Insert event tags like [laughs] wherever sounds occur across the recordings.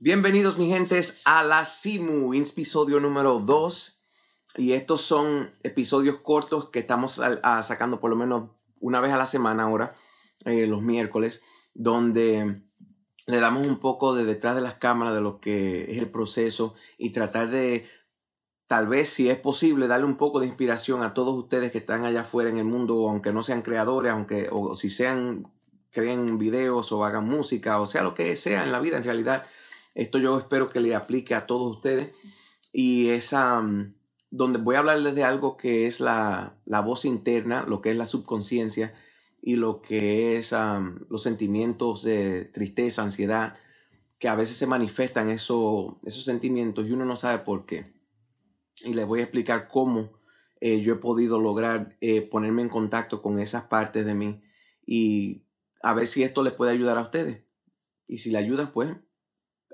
Bienvenidos mi gentes a la Simu, episodio número 2. Y estos son episodios cortos que estamos sacando por lo menos una vez a la semana ahora, eh, los miércoles, donde le damos un poco de detrás de las cámaras de lo que es el proceso y tratar de, tal vez si es posible, darle un poco de inspiración a todos ustedes que están allá afuera en el mundo, aunque no sean creadores, aunque o si sean, creen videos o hagan música, o sea lo que sea en la vida en realidad esto yo espero que le aplique a todos ustedes. Y es donde voy a hablarles de algo que es la, voz interna, lo que es la subconsciencia y lo que es los sentimientos de tristeza, ansiedad, que a veces se manifiestan eso, esos sentimientos y uno no sabe por qué. Y les voy a explicar cómo eh, yo he podido lograr eh, ponerme en contacto con esas partes de mí y a ver si esto les puede ayudar a ustedes. Y si le ayuda, pues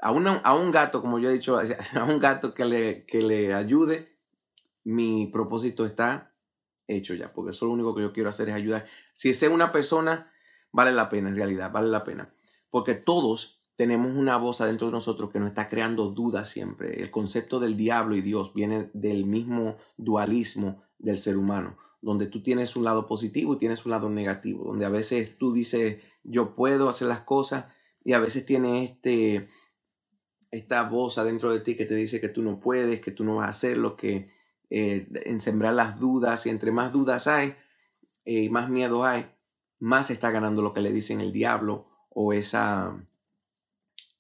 a, a un gato, como yo he dicho, [laughs] a un gato que le, que le ayude, mi propósito está hecho ya, porque eso lo único que yo quiero hacer es ayudar. Si es una persona, vale la pena, en realidad, vale la pena. Porque todos tenemos una voz adentro de nosotros que nos está creando dudas siempre. El concepto del diablo y Dios viene del mismo dualismo del ser humano, donde tú tienes un lado positivo y tienes un lado negativo, donde a veces tú dices, yo puedo hacer las cosas, y a veces tienes este, esta voz adentro de ti que te dice que tú no puedes, que tú no vas a hacerlo, que eh, en sembrar las dudas y entre más dudas hay y eh, más miedo hay, más está ganando lo que le dicen el diablo o esa,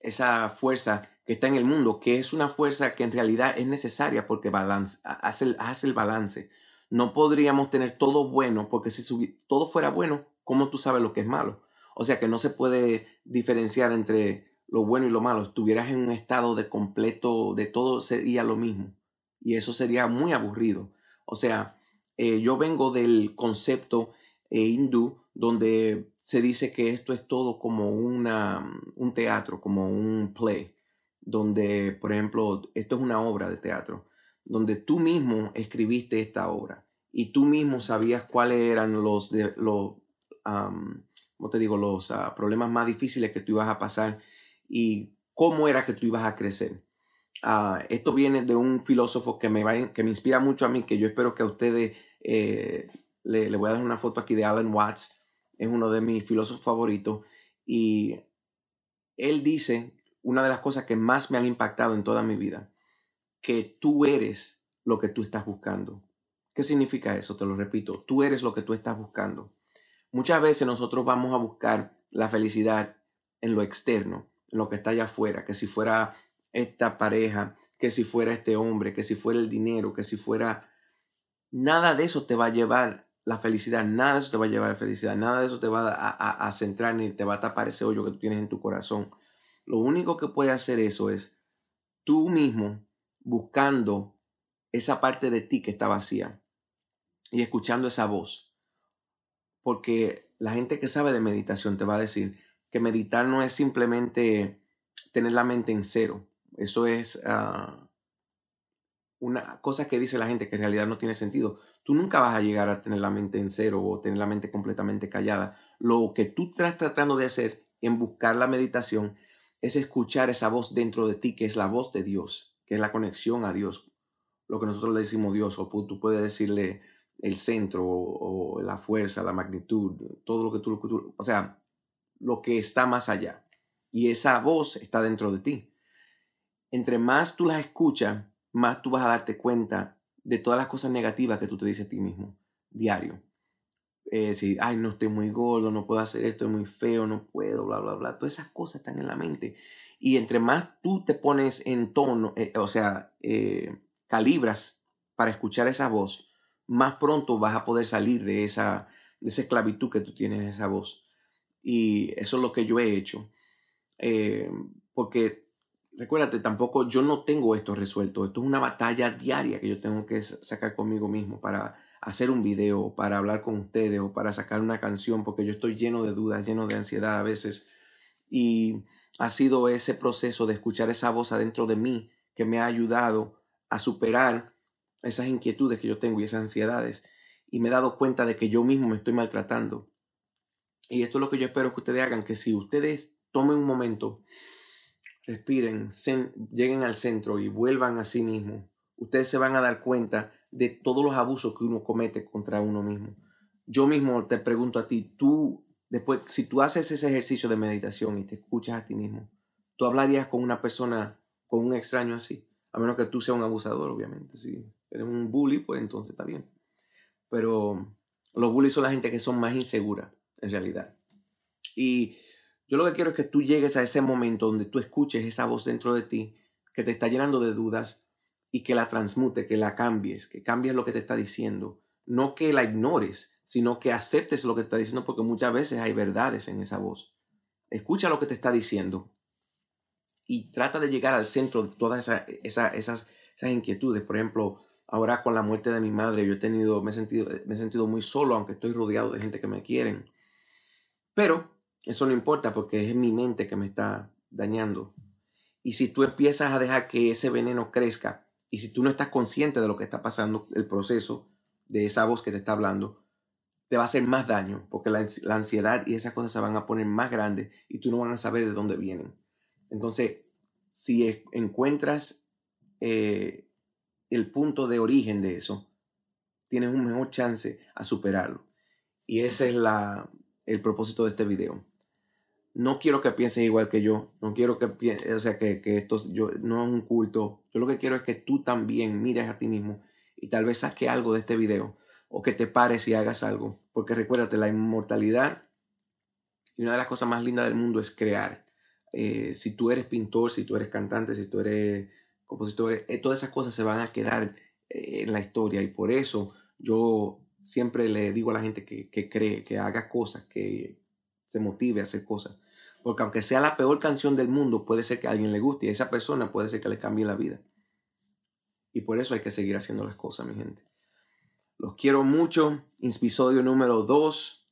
esa fuerza que está en el mundo, que es una fuerza que en realidad es necesaria porque balance, hace, hace el balance. No podríamos tener todo bueno porque si todo fuera bueno, ¿cómo tú sabes lo que es malo? O sea que no se puede diferenciar entre lo bueno y lo malo, estuvieras en un estado de completo, de todo sería lo mismo. Y eso sería muy aburrido. O sea, eh, yo vengo del concepto eh, hindú donde se dice que esto es todo como una, un teatro, como un play, donde, por ejemplo, esto es una obra de teatro, donde tú mismo escribiste esta obra y tú mismo sabías cuáles eran los, de, los te digo? Los ah, problemas más difíciles que tú ibas a pasar y cómo era que tú ibas a crecer. Ah, esto viene de un filósofo que me, va, que me inspira mucho a mí, que yo espero que a ustedes eh, le, le, voy a dar una foto aquí de Alan Watts, es uno de mis filósofos favoritos, y él dice una de las cosas que más me han impactado en toda mi vida, que tú eres lo que tú estás buscando. ¿Qué significa eso? Te lo repito, tú eres lo que tú estás buscando. Muchas veces nosotros vamos a buscar la felicidad en lo externo, lo que está allá afuera, que si fuera esta pareja, que si fuera este hombre, que si fuera el dinero, que si fuera... Nada de eso te va a llevar la felicidad, nada de eso te va a llevar la felicidad, nada de eso te va a, a, centrar ni te va a tapar ese hoyo que tú tienes en tu corazón. Lo único que puede hacer eso es tú mismo buscando esa parte de ti que está vacía y escuchando esa voz. Porque la gente que sabe de meditación te va a decir, que meditar no es simplemente tener la mente en cero. Eso es ah, una cosa que dice la gente que en realidad no tiene sentido. Tú nunca vas a llegar a tener la mente en cero o tener la mente completamente callada. Lo que tú estás tratando de hacer en buscar la meditación es escuchar esa voz dentro de ti, que es la voz de Dios, que es la conexión a Dios. Lo que nosotros le decimos Dios, o tú puedes decirle el centro o, la fuerza, la magnitud, todo lo que tú, o sea, lo que está más allá. Y esa voz está dentro de ti. Entre más tú la escuchas, más tú vas a darte cuenta de todas las cosas negativas que tú te dices a ti mismo, diario. Eh, si, ay, no estoy muy gordo, no puedo hacer esto, es muy feo, no puedo, bla, bla, bla. Todas esas cosas están en la mente. Y entre más tú te pones en tono, eh, o sea, eh, calibras para escuchar esa voz, más pronto vas a poder salir de esa, de esa esclavitud que tú tienes en esa voz. Y eso es lo que yo he hecho. Eh, porque recuérdate, tampoco yo no tengo esto resuelto. Esto es una batalla diaria que yo tengo que sacar conmigo mismo para hacer un video, para hablar con ustedes o para sacar una canción, porque yo estoy lleno de dudas, lleno de ansiedad a veces. Y ha sido ese proceso de escuchar esa voz adentro de mí que me ha ayudado a superar esas inquietudes que yo tengo y esas ansiedades. y me he dado cuenta de que yo mismo me estoy maltratando. Y esto es lo que yo espero que ustedes hagan, que si ustedes tomen un momento, respiren, lleguen al centro y vuelvan a sí mismos, ustedes se van a dar cuenta de todos los abusos que uno comete contra uno mismo. Yo mismo te pregunto a ti, tú, después, si tú haces ese ejercicio de meditación y te escuchas a ti mismo, tú hablarías con una persona, con un extraño así, a menos que tú seas un abusador, obviamente. Si eres un bully, pues entonces está bien. Pero los bullies son la gente que son más inseguras, en realidad. Y yo lo que quiero es que tú llegues a ese momento donde tú escuches esa voz dentro de ti que te está llenando de dudas y que la transmute, que la cambies, que cambies lo que te está diciendo. No que la ignores, sino que aceptes lo que te está diciendo porque muchas veces hay verdades en esa voz. Escucha lo que te está diciendo y trata de llegar al centro de todas esas, esas, esas, inquietudes. Por ejemplo, ahora con la muerte de mi madre, yo he tenido, me he, sentido, me he sentido muy solo, aunque estoy rodeado de gente que me quieren. Pero eso no importa porque es mi mente que me está dañando. Y si tú empiezas a dejar que ese veneno crezca y si tú no estás consciente de lo que está pasando, el proceso de esa voz que te está hablando, te va a hacer más daño porque la, ansiedad y esas cosas se van a poner más grandes y tú no vas a saber de dónde vienen. Entonces, si encuentras eh, el punto de origen de eso, tienes un mejor chance a superarlo. Y ese es la, el propósito de este video. No quiero que pienses igual que yo. No quiero que pienses, o sea, que, que esto yo, no es un culto. Yo lo que quiero es que tú también mires a ti mismo y tal vez saques algo de este video o que te pares y hagas algo. Porque recuérdate, la inmortalidad y una de las cosas más lindas del mundo es crear. Eh, si tú eres pintor, si tú eres cantante, si tú eres compositor, eh, todas esas cosas se van a quedar eh, en la historia y por eso yo siempre le digo a la gente que, que cree, que haga cosas, que se motive a hacer cosas. Porque aunque sea la peor canción del mundo, puede ser que a alguien le guste y a esa persona puede ser que le cambie la vida. Y por eso hay que seguir haciendo las cosas, mi gente. Los quiero mucho. Episodio número 2.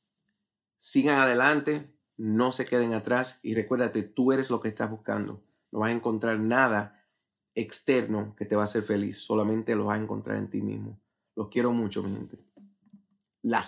Sigan adelante, no se queden atrás y recuérdate, tú eres lo que estás buscando. No vas a encontrar nada externo que te va a hacer feliz, solamente lo vas a encontrar en ti mismo. Los quiero mucho, mi gente. La